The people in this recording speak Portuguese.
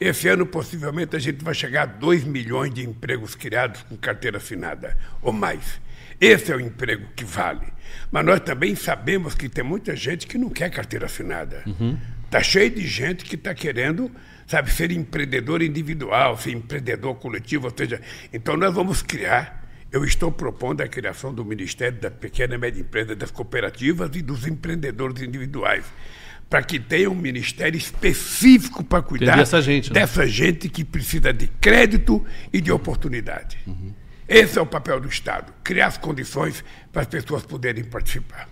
Esse ano, possivelmente, a gente vai chegar a 2 milhões de empregos criados com carteira assinada ou mais. Esse é o emprego que vale. Mas nós também sabemos que tem muita gente que não quer carteira assinada. Está cheio de gente que está querendo, sabe, ser empreendedor individual, ser empreendedor coletivo, ou seja, então nós vamos criar. Eu estou propondo a criação do Ministério da Pequena e Média Empresa, das cooperativas e dos empreendedores individuais, para que tenha um ministério específico para cuidar dessa gente, né? dessa gente que precisa de crédito e de oportunidade. Esse é o papel do Estado, criar as condições para as pessoas poderem participar.